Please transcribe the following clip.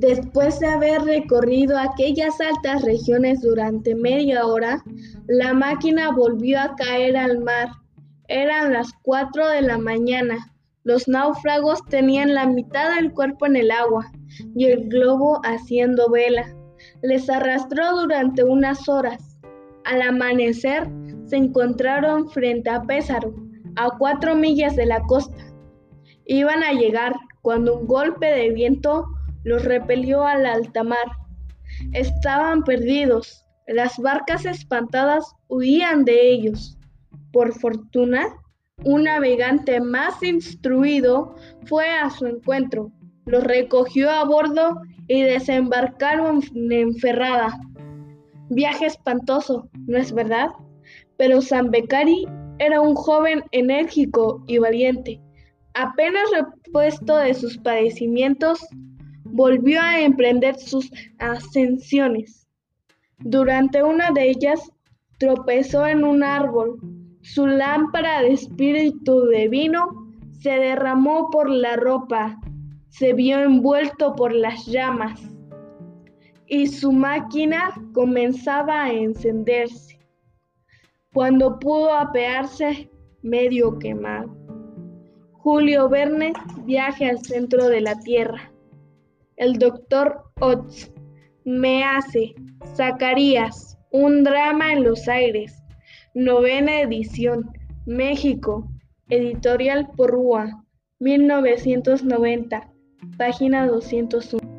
Después de haber recorrido aquellas altas regiones durante media hora, la máquina volvió a caer al mar. Eran las cuatro de la mañana. Los náufragos tenían la mitad del cuerpo en el agua y el globo haciendo vela. Les arrastró durante unas horas. Al amanecer se encontraron frente a Pésaro, a cuatro millas de la costa. Iban a llegar cuando un golpe de viento los repelió al alta mar. Estaban perdidos. Las barcas espantadas huían de ellos. Por fortuna, un navegante más instruido fue a su encuentro, los recogió a bordo y desembarcaron en Ferrada. Viaje espantoso, ¿no es verdad? Pero San Beccari era un joven enérgico y valiente. Apenas repuesto de sus padecimientos, volvió a emprender sus ascensiones. Durante una de ellas tropezó en un árbol. Su lámpara de espíritu de vino se derramó por la ropa, se vio envuelto por las llamas y su máquina comenzaba a encenderse. Cuando pudo apearse, medio quemado. Julio Verne, viaje al centro de la Tierra. El doctor Oz me hace Zacarías, un drama en los aires. Novena edición, México, editorial Porrúa, 1990, página 201.